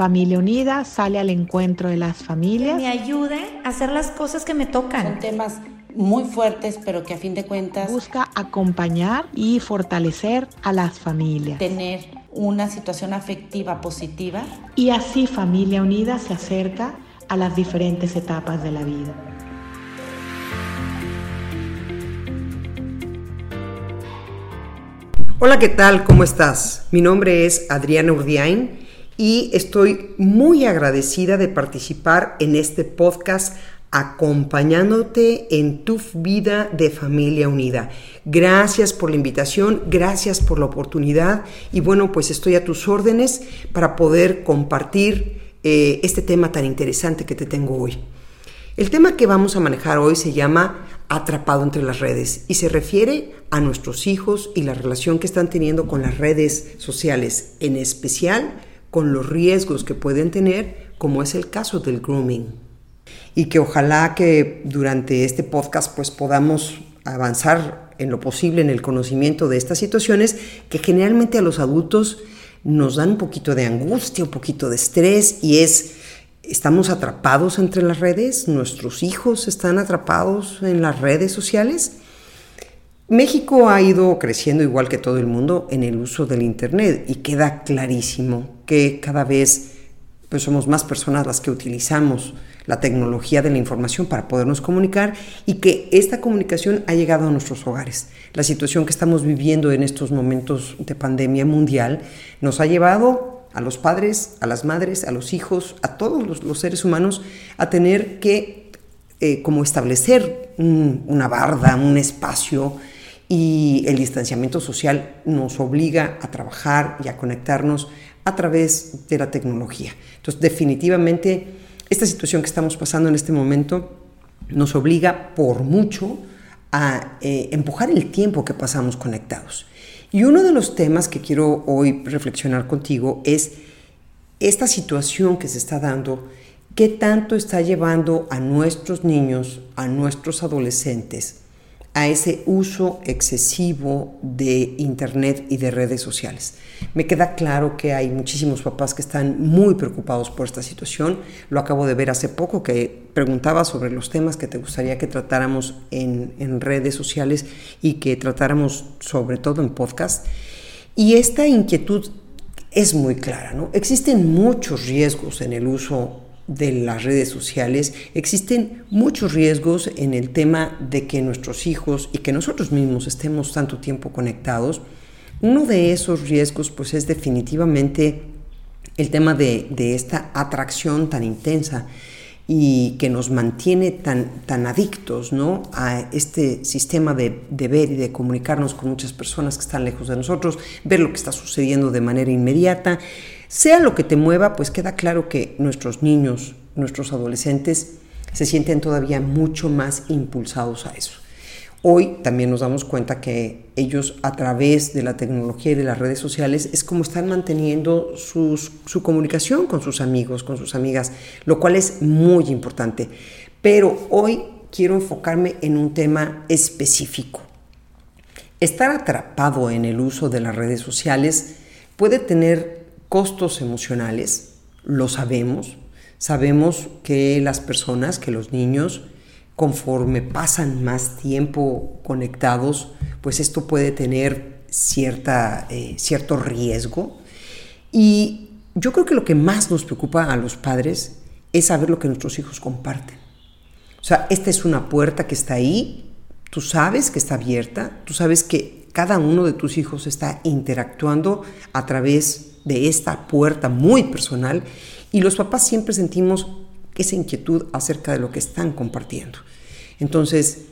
Familia Unida sale al encuentro de las familias. Que me ayude a hacer las cosas que me tocan. Son temas muy fuertes, pero que a fin de cuentas busca acompañar y fortalecer a las familias. Tener una situación afectiva positiva. Y así Familia Unida se acerca a las diferentes etapas de la vida. Hola, ¿qué tal? ¿Cómo estás? Mi nombre es Adriana Urdiain y estoy muy agradecida de participar en este podcast acompañándote en tu vida de familia unida. Gracias por la invitación, gracias por la oportunidad y bueno, pues estoy a tus órdenes para poder compartir eh, este tema tan interesante que te tengo hoy. El tema que vamos a manejar hoy se llama atrapado entre las redes y se refiere a nuestros hijos y la relación que están teniendo con las redes sociales, en especial con los riesgos que pueden tener, como es el caso del grooming y que ojalá que durante este podcast pues podamos avanzar en lo posible en el conocimiento de estas situaciones que generalmente a los adultos nos dan un poquito de angustia, un poquito de estrés y es estamos atrapados entre las redes, nuestros hijos están atrapados en las redes sociales. México ha ido creciendo igual que todo el mundo en el uso del internet y queda clarísimo que cada vez pues somos más personas las que utilizamos la tecnología de la información para podernos comunicar y que esta comunicación ha llegado a nuestros hogares. La situación que estamos viviendo en estos momentos de pandemia mundial nos ha llevado a los padres, a las madres, a los hijos, a todos los, seres humanos a tener que eh, como establecer una barda, un espacio y el distanciamiento social nos obliga a trabajar y a conectarnos a través de la tecnología. Entonces, definitivamente, esta situación que estamos pasando en este momento nos obliga por mucho a eh, empujar el tiempo que pasamos conectados. Y uno de los temas que quiero hoy reflexionar contigo es esta situación que se está dando, qué tanto está llevando a nuestros niños, a nuestros adolescentes, a ese uso excesivo de Internet y de redes sociales. Me queda claro que hay muchísimos papás que están muy preocupados por esta situación. Lo acabo de ver hace poco que preguntaba sobre los temas que te gustaría que tratáramos en, en redes sociales y que tratáramos sobre todo en podcast. Y esta inquietud es muy clara, ¿no? Existen muchos riesgos en el uso de las redes sociales, existen muchos riesgos en el tema de que nuestros hijos y que nosotros mismos estemos tanto tiempo conectados. Uno de esos riesgos pues es definitivamente el tema de, esta atracción tan intensa y que nos mantiene tan, tan adictos ¿no? a este sistema de, de, ver y de comunicarnos con muchas personas que están lejos de nosotros, ver lo que está sucediendo de manera inmediata. Sea lo que te mueva, pues queda claro que nuestros niños, nuestros adolescentes, se sienten todavía mucho más impulsados a eso. Hoy también nos damos cuenta que ellos a través de la tecnología y de las redes sociales es como están manteniendo su comunicación con sus amigos, con sus amigas, lo cual es muy importante. Pero hoy quiero enfocarme en un tema específico. Estar atrapado en el uso de las redes sociales puede tener costos emocionales, lo sabemos. Sabemos que las personas, que los niños, conforme pasan más tiempo conectados, pues esto puede tener cierta, eh, cierto riesgo. Y yo creo que lo que más nos preocupa a los padres es saber lo que nuestros hijos comparten. O sea, esta es una puerta que está ahí, tú sabes que está abierta, tú sabes que cada uno de tus hijos está interactuando a través de esta puerta muy personal y los papás siempre sentimos esa inquietud acerca de lo que están compartiendo. Entonces,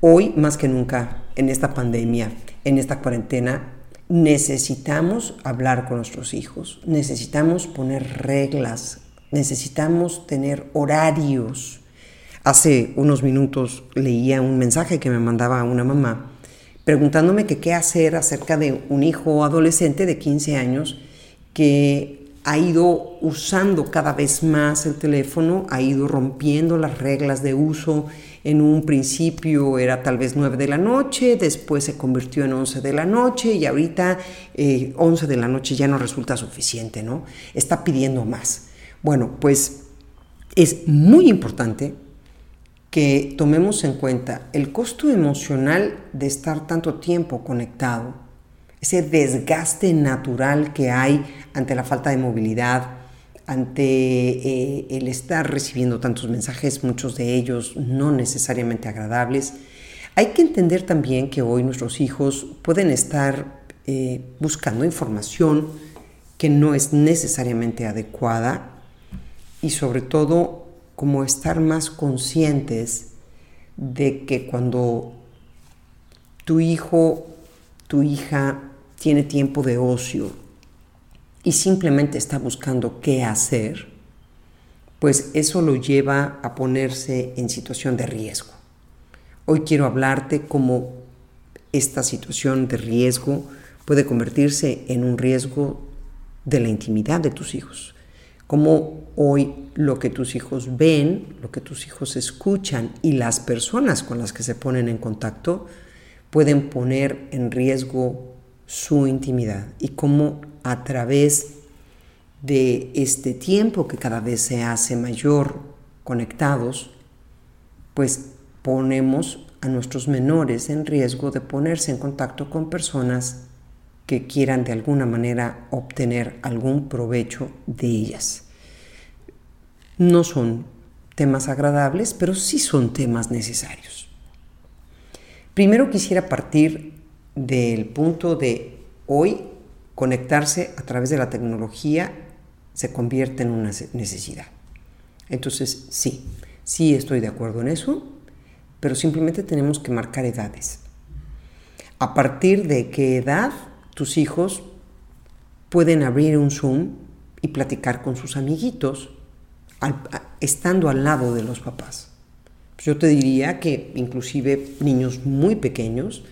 hoy más que nunca, en esta pandemia, en esta cuarentena, necesitamos hablar con nuestros hijos, necesitamos poner reglas, necesitamos tener horarios. Hace unos minutos leía un mensaje que me mandaba una mamá preguntándome qué hacer acerca de un hijo adolescente de 15 años que ha ido usando cada vez más el teléfono, ha ido rompiendo las reglas de uso En un principio era tal vez 9 de la noche, después se convirtió en 11 de la noche y ahorita 11 de la noche ya no resulta suficiente, ¿no? Está pidiendo más. Bueno, pues es muy importante que tomemos en cuenta el costo emocional de estar tanto tiempo conectado, ese desgaste natural que hay ante la falta de movilidad, ante eh, el estar recibiendo tantos mensajes, muchos de ellos no necesariamente agradables. Hay que entender también que hoy nuestros hijos pueden estar eh, buscando información que no es necesariamente adecuada y sobre todo como estar más conscientes de que cuando tu hijo, tu hija tiene tiempo de ocio y simplemente está buscando qué hacer, pues eso lo lleva a ponerse en situación de riesgo. Hoy quiero hablarte cómo esta situación de riesgo puede convertirse en un riesgo de la intimidad de tus hijos. Cómo hoy lo que tus hijos ven, lo que tus hijos escuchan y las personas con las que se ponen en contacto pueden poner en riesgo su intimidad y cómo a través de este tiempo que cada vez se hace mayor conectados, pues ponemos a nuestros menores en riesgo de ponerse en contacto con personas que quieran de alguna manera obtener algún provecho de ellas. No son temas agradables, pero sí son temas necesarios. Primero quisiera partir del punto de hoy conectarse a través de la tecnología se convierte en una necesidad. Entonces, sí, sí estoy de acuerdo en eso, pero simplemente tenemos que marcar edades. A partir de qué edad tus hijos pueden abrir un Zoom y platicar con sus amiguitos estando al lado de los papás. Yo te diría que inclusive niños muy pequeños,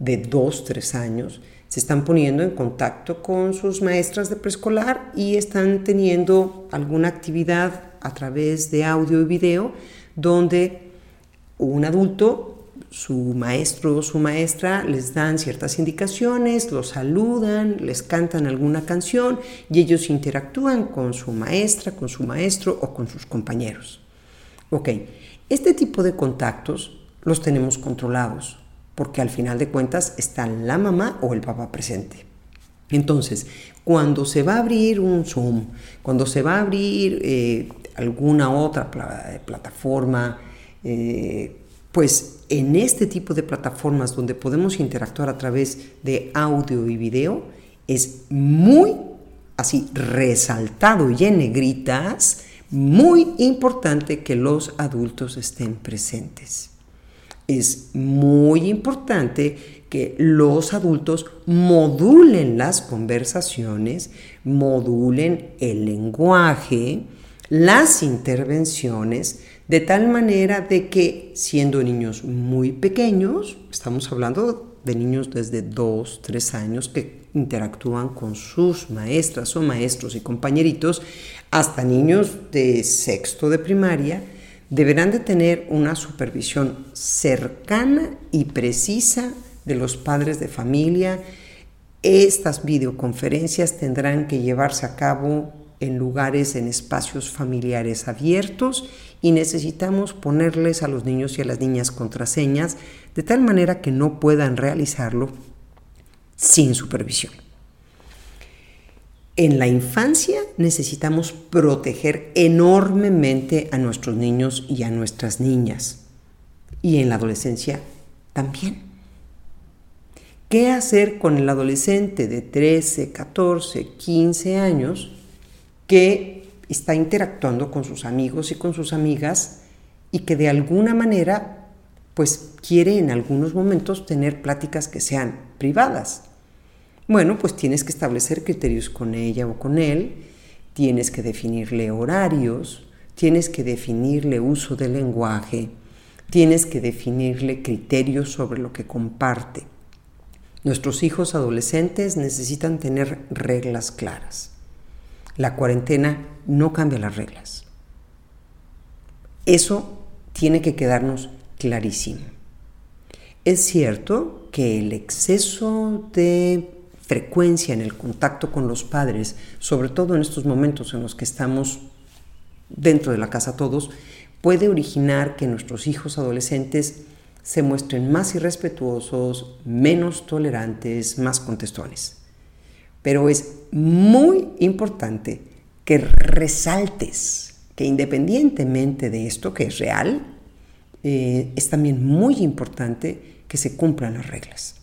de 2, 3 años, se están poniendo en contacto con sus maestras de preescolar y están teniendo alguna actividad a través de audio y video donde un adulto, su maestro o su maestra les dan ciertas indicaciones, los saludan, les cantan alguna canción y ellos interactúan con su maestra, con su maestro o con sus compañeros. Ok, este tipo de contactos los tenemos controlados porque al final de cuentas está la mamá o el papá presente. Entonces, cuando se va a abrir un Zoom, cuando se va a abrir eh, alguna otra plataforma, eh, pues en este tipo de plataformas donde podemos interactuar a través de audio y video, es muy así resaltado y en negritas, muy importante que los adultos estén presentes es muy importante que los adultos modulen las conversaciones, modulen el lenguaje, las intervenciones, de tal manera de que siendo niños muy pequeños, estamos hablando de niños desde 2, 3 años que interactúan con sus maestras o maestros y compañeritos, hasta niños de sexto de primaria, deberán de tener una supervisión cercana y precisa de los padres de familia. Estas videoconferencias tendrán que llevarse a cabo en lugares, en espacios familiares abiertos y necesitamos ponerles a los niños y a las niñas contraseñas de tal manera que no puedan realizarlo sin supervisión. En la infancia necesitamos proteger enormemente a nuestros niños y a nuestras niñas. Y en la adolescencia también. ¿Qué hacer con el adolescente de 13, 14, 15 años que está interactuando con sus amigos y con sus amigas y que de alguna manera pues quiere en algunos momentos tener pláticas que sean privadas? Bueno, pues tienes que establecer criterios con ella o con él, tienes que definirle horarios, tienes que definirle uso del lenguaje, tienes que definirle criterios sobre lo que comparte. Nuestros hijos adolescentes necesitan tener reglas claras. La cuarentena no cambia las reglas. Eso tiene que quedarnos clarísimo. Es cierto que el exceso de frecuencia en el contacto con los padres, sobre todo en estos momentos en los que estamos dentro de la casa todos, puede originar que nuestros hijos adolescentes se muestren más irrespetuosos, menos tolerantes, más contestones. Pero es muy importante que resaltes que independientemente de esto, que es real, eh, es también muy importante que se cumplan las reglas.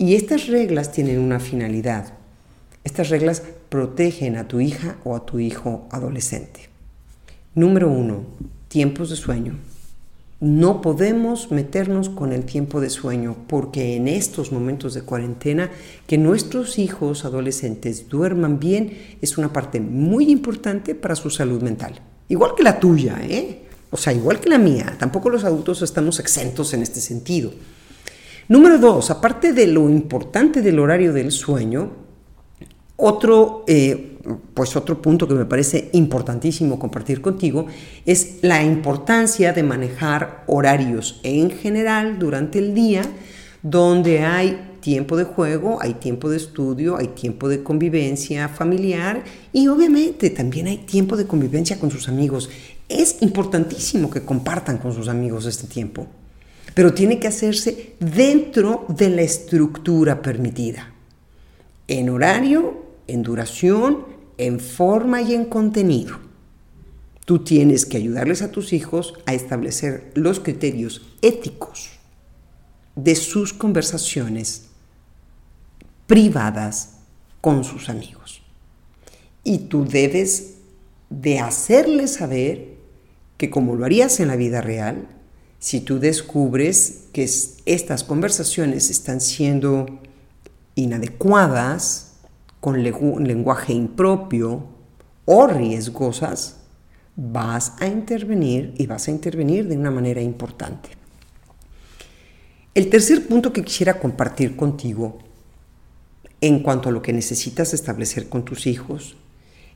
Y estas reglas tienen una finalidad. Estas reglas protegen a tu hija o a tu hijo adolescente. Número uno, tiempos de sueño. No podemos meternos con el tiempo de sueño porque en estos momentos de cuarentena que nuestros hijos adolescentes duerman bien es una parte muy importante para su salud mental. Igual que la tuya, ¿eh? O sea, igual que la mía. Tampoco los adultos estamos exentos en este sentido. Número dos, aparte de lo importante del horario del sueño, otro, eh, pues otro punto que me parece importantísimo compartir contigo es la importancia de manejar horarios en general durante el día donde hay tiempo de juego, hay tiempo de estudio, hay tiempo de convivencia familiar y obviamente también hay tiempo de convivencia con sus amigos. Es importantísimo que compartan con sus amigos este tiempo pero tiene que hacerse dentro de la estructura permitida, en horario, en duración, en forma y en contenido. Tú tienes que ayudarles a tus hijos a establecer los criterios éticos de sus conversaciones privadas con sus amigos. Y tú debes de hacerles saber que como lo harías en la vida real, si tú descubres que estas conversaciones están siendo inadecuadas, con lenguaje impropio o riesgosas, vas a intervenir y vas a intervenir de una manera importante. El tercer punto que quisiera compartir contigo en cuanto a lo que necesitas establecer con tus hijos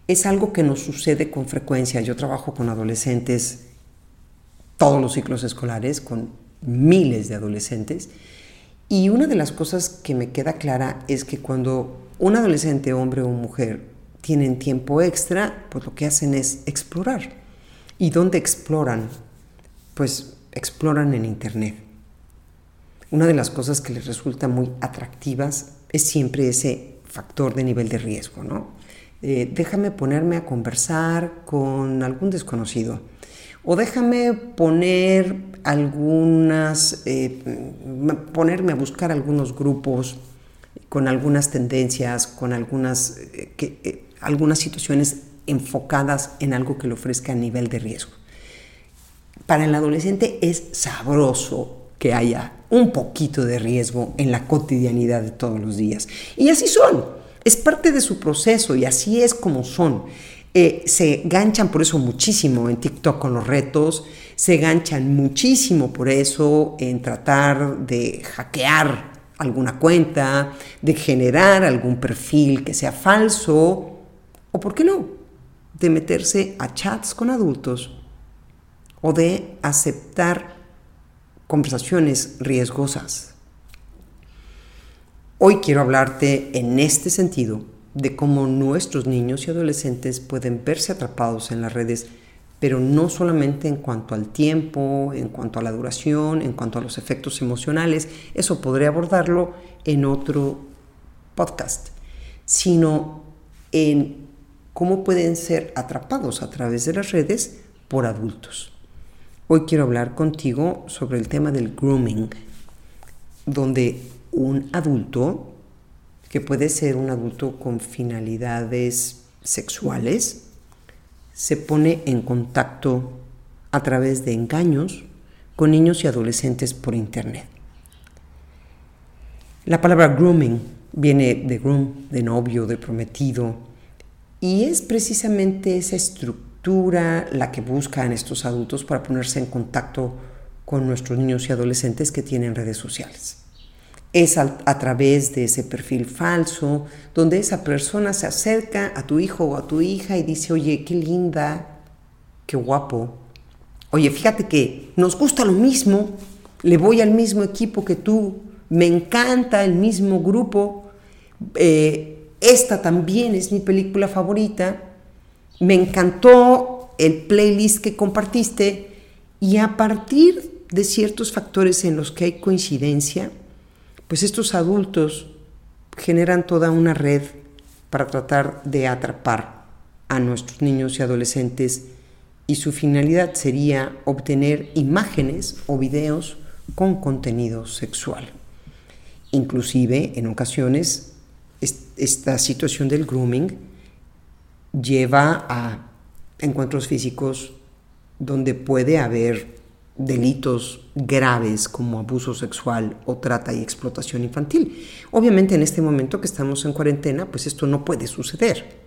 es algo que nos sucede con frecuencia. Yo trabajo con adolescentes todos los ciclos escolares con miles de adolescentes. Y una de las cosas que me queda clara es que cuando un adolescente, hombre o mujer, tienen tiempo extra, pues lo que hacen es explorar. ¿Y dónde exploran? Pues exploran en Internet. Una de las cosas que les resulta muy atractivas es siempre ese factor de nivel de riesgo, ¿no? Eh, déjame ponerme a conversar con algún desconocido o déjame poner algunas, eh, ponerme a buscar algunos grupos con algunas tendencias, con algunas, eh, eh, algunas situaciones enfocadas en algo que le ofrezca nivel de riesgo. Para el adolescente es sabroso que haya un poquito de riesgo en la cotidianidad de todos los días. Y así son, es parte de su proceso y así es como son. Eh, se ganchan por eso muchísimo en TikTok con los retos, se ganchan muchísimo por eso en tratar de hackear alguna cuenta, de generar algún perfil que sea falso, o por qué no, de meterse a chats con adultos o de aceptar conversaciones riesgosas. Hoy quiero hablarte en este sentido de cómo nuestros niños y adolescentes pueden verse atrapados en las redes, pero no solamente en cuanto al tiempo, en cuanto a la duración, en cuanto a los efectos emocionales, eso podría abordarlo en otro podcast, sino en cómo pueden ser atrapados a través de las redes por adultos. Hoy quiero hablar contigo sobre el tema del grooming, donde un adulto que puede ser un adulto con finalidades sexuales, se pone en contacto a través de engaños con niños y adolescentes por Internet. La palabra grooming viene de groom, de novio, de prometido, y es precisamente esa estructura la que buscan estos adultos para ponerse en contacto con nuestros niños y adolescentes que tienen redes sociales es a, través de ese perfil falso, donde esa persona se acerca a tu hijo o a tu hija y dice, oye, qué linda, qué guapo, Oye, fíjate que nos gusta lo mismo, le voy al mismo equipo que tú, me encanta el mismo grupo, eh, esta también es mi película favorita, me encantó el playlist que compartiste y a partir de ciertos factores en los que hay coincidencia, pues estos adultos generan toda una red para tratar de atrapar a nuestros niños y adolescentes y su finalidad sería obtener imágenes o videos con contenido sexual. Inclusive, en ocasiones, esta situación del grooming lleva a encuentros físicos donde puede haber delitos graves como abuso sexual o trata y explotación infantil. Obviamente en este momento que estamos en cuarentena, pues esto no puede suceder.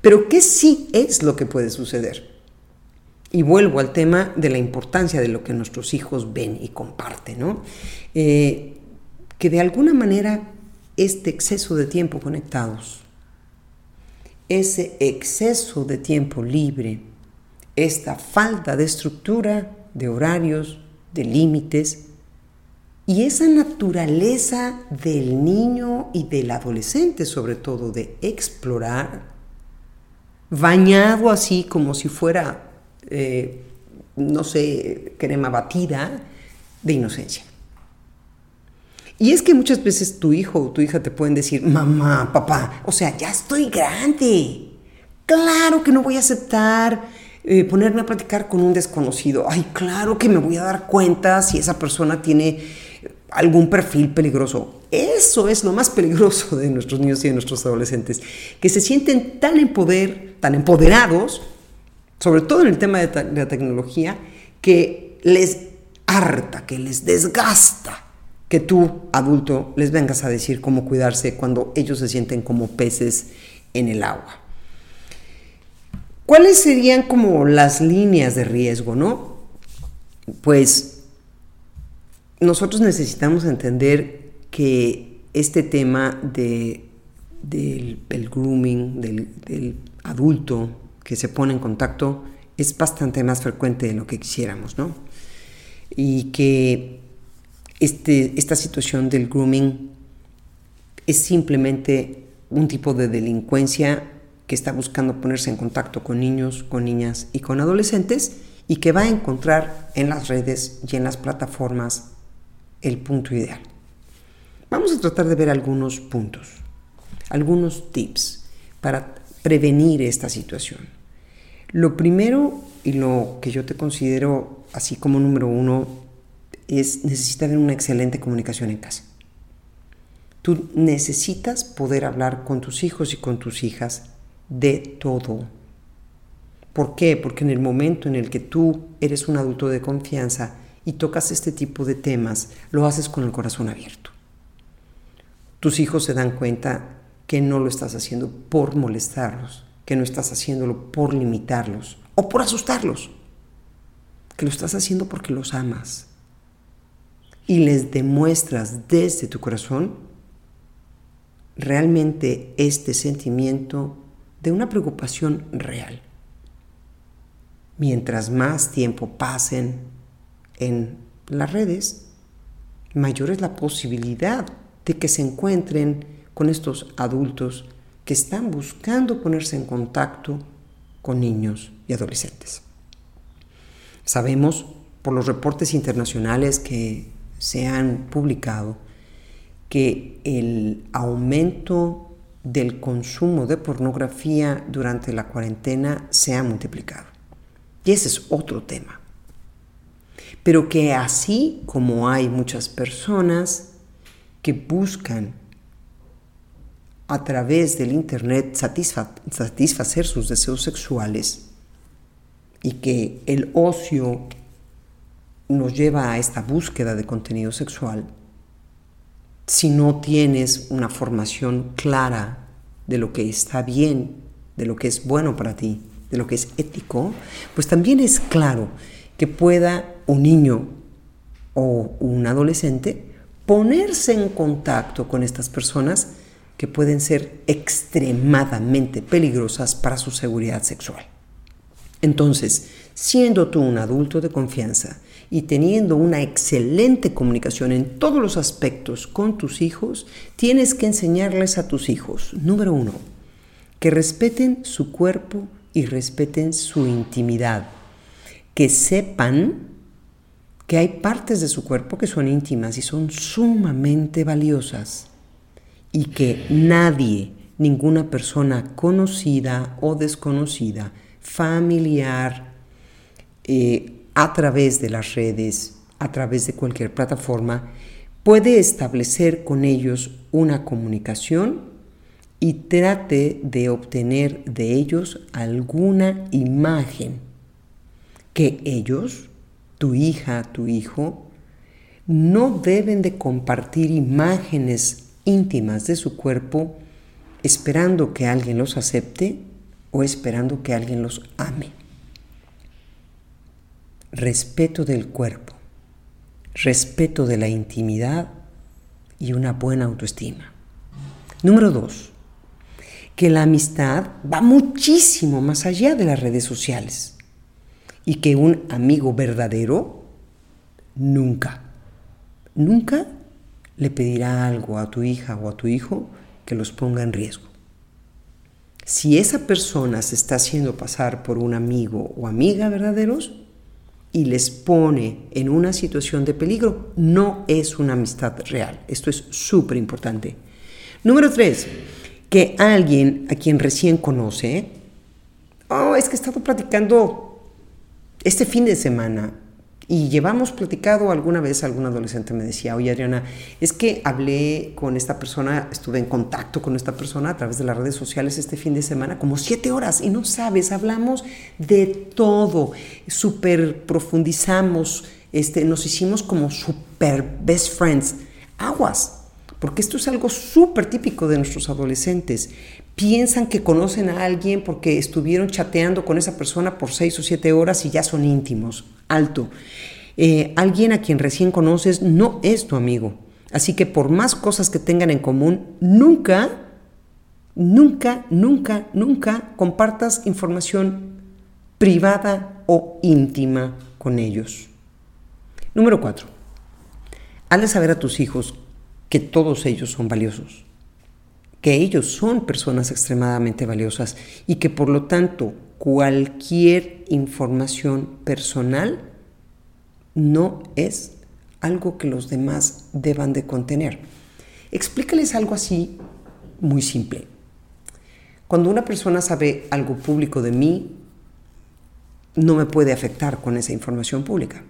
Pero ¿qué sí es lo que puede suceder? Y vuelvo al tema de la importancia de lo que nuestros hijos ven y comparten, ¿no? Eh, que de alguna manera este exceso de tiempo conectados, ese exceso de tiempo libre, esta falta de estructura, de horarios, de límites, y esa naturaleza del niño y del adolescente, sobre todo, de explorar, bañado así como si fuera, eh, no sé, crema batida, de inocencia. Y es que muchas veces tu hijo o tu hija te pueden decir, mamá, papá, o sea, ya estoy grande. Claro que no voy a aceptar eh, ponerme a platicar con un desconocido. Ay, claro que me voy a dar cuenta si esa persona tiene algún perfil peligroso. Eso es lo más peligroso de nuestros niños y de nuestros adolescentes, que se sienten tan en tan empoderados, sobre todo en el tema de, la tecnología, que les harta, que les desgasta que tú, adulto, les vengas a decir cómo cuidarse cuando ellos se sienten como peces en el agua. ¿Cuáles serían como las líneas de riesgo, no? Pues nosotros necesitamos entender que este tema de, del, grooming, del, adulto que se pone en contacto, es bastante más frecuente de lo que quisiéramos, ¿no? Y que este, esta situación del grooming es simplemente un tipo de delincuencia que está buscando ponerse en contacto con niños, con niñas y con adolescentes y que va a encontrar en las redes y en las plataformas el punto ideal. Vamos a tratar de ver algunos puntos, algunos tips para prevenir esta situación. Lo primero y lo que yo te considero así como número uno es necesitar una excelente comunicación en casa. Tú necesitas poder hablar con tus hijos y con tus hijas de todo. ¿Por qué? Porque en el momento en el que tú eres un adulto de confianza y tocas este tipo de temas, lo haces con el corazón abierto. Tus hijos se dan cuenta que no lo estás haciendo por molestarlos, que no estás haciéndolo por limitarlos o por asustarlos, que lo estás haciendo porque los amas. Y les demuestras desde tu corazón realmente este sentimiento de una preocupación real. Mientras más tiempo pasen en las redes, mayor es la posibilidad de que se encuentren con estos adultos que están buscando ponerse en contacto con niños y adolescentes. Sabemos por los reportes internacionales que se han publicado que el aumento del consumo de pornografía durante la cuarentena se ha multiplicado. Y ese es otro tema. Pero que así como hay muchas personas que buscan a través del Internet satisfacer sus deseos sexuales y que el ocio nos lleva a esta búsqueda de contenido sexual, si no tienes una formación clara de lo que está bien, de lo que es bueno para ti, de lo que es ético, pues también es claro que pueda un niño o un adolescente ponerse en contacto con estas personas que pueden ser extremadamente peligrosas para su seguridad sexual. Entonces, siendo tú un adulto de confianza y teniendo una excelente comunicación en todos los aspectos con tus hijos, tienes que enseñarles a tus hijos, número uno, que respeten su cuerpo y respeten su intimidad, que sepan que hay partes de su cuerpo que son íntimas y son sumamente valiosas y que nadie, ninguna persona conocida o desconocida, familiar, eh, a través de las redes, a través de cualquier plataforma, puede establecer con ellos una comunicación y trate de obtener de ellos alguna imagen que ellos, tu hija, tu hijo, no deben de compartir imágenes íntimas de su cuerpo esperando que alguien los acepte o esperando que alguien los ame respeto del cuerpo, respeto de la intimidad y una buena autoestima. Número dos, que la amistad va muchísimo más allá de las redes sociales y que un amigo verdadero nunca, nunca le pedirá algo a tu hija o a tu hijo que los ponga en riesgo. Si esa persona se está haciendo pasar por un amigo o amiga verdaderos, y les pone en una situación de peligro, no es una amistad real. Esto es súper importante. Número tres, que alguien a quien recién conoce, oh, es que he estado platicando este fin de semana y llevamos platicado alguna vez, algún adolescente me decía, oye Adriana, es que hablé con esta persona, estuve en contacto con esta persona a través de las redes sociales este fin de semana, como siete horas, y no sabes, hablamos de todo, súper profundizamos, este, nos hicimos como super best friends. Aguas, porque esto es algo súper típico de nuestros adolescentes. Piensan que conocen a alguien porque estuvieron chateando con esa persona por seis o siete horas y ya son íntimos alto. Eh, alguien a quien recién conoces no es tu amigo. Así que por más cosas que tengan en común, nunca, nunca, nunca, nunca compartas información privada o íntima con ellos. Número cuatro. Hazle saber a tus hijos que todos ellos son valiosos, que ellos son personas extremadamente valiosas y que por lo tanto cualquier información personal no es algo que los demás deban de contener. Explícales algo así muy simple. Cuando una persona sabe algo público de mí, no me puede afectar con esa información pública.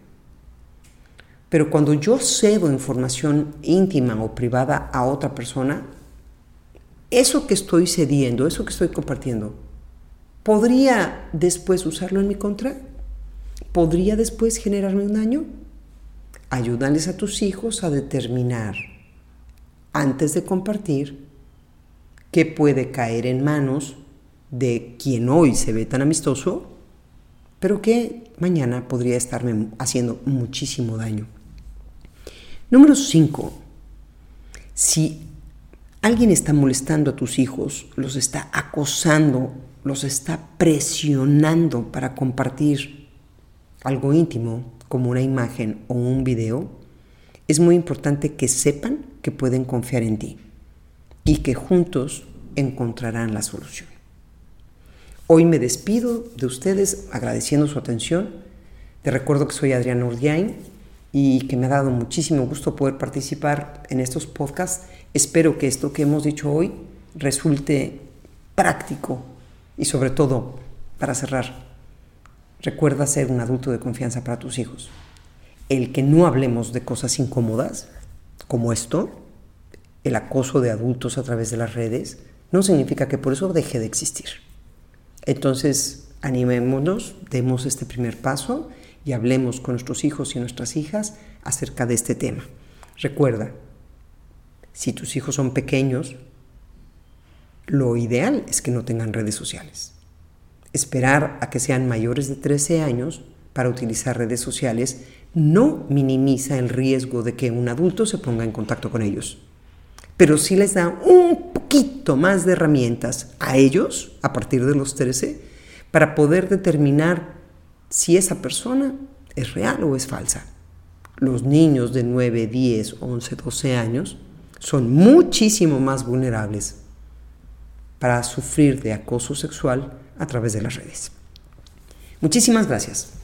Pero cuando yo cedo información íntima o privada a otra persona, eso que estoy cediendo, eso que estoy compartiendo, ¿Podría después usarlo en mi contra? ¿Podría después generarme un daño? Ayúdales a tus hijos a determinar, antes de compartir, qué puede caer en manos de quien hoy se ve tan amistoso, pero que mañana podría estarme haciendo muchísimo daño. Número 5. Si alguien está molestando a tus hijos, los está acosando los está presionando para compartir algo íntimo como una imagen o un video, es muy importante que sepan que pueden confiar en ti y que juntos encontrarán la solución. Hoy me despido de ustedes agradeciendo su atención. Te recuerdo que soy Adriana Urdiain y que me ha dado muchísimo gusto poder participar en estos podcasts. Espero que esto que hemos dicho hoy resulte práctico y sobre todo, para cerrar, recuerda ser un adulto de confianza para tus hijos. El que no hablemos de cosas incómodas, como esto, el acoso de adultos a través de las redes, no significa que por eso deje de existir. Entonces, animémonos, demos este primer paso y hablemos con nuestros hijos y nuestras hijas acerca de este tema. Recuerda, si tus hijos son pequeños, lo ideal es que no tengan redes sociales. Esperar a que sean mayores de 13 años para utilizar redes sociales no minimiza el riesgo de que un adulto se ponga en contacto con ellos, pero sí les da un poquito más de herramientas a ellos a partir de los 13 para poder determinar si esa persona es real o es falsa. Los niños de 9, 10, 11, 12 años son muchísimo más vulnerables para sufrir de acoso sexual a través de las redes. Muchísimas gracias.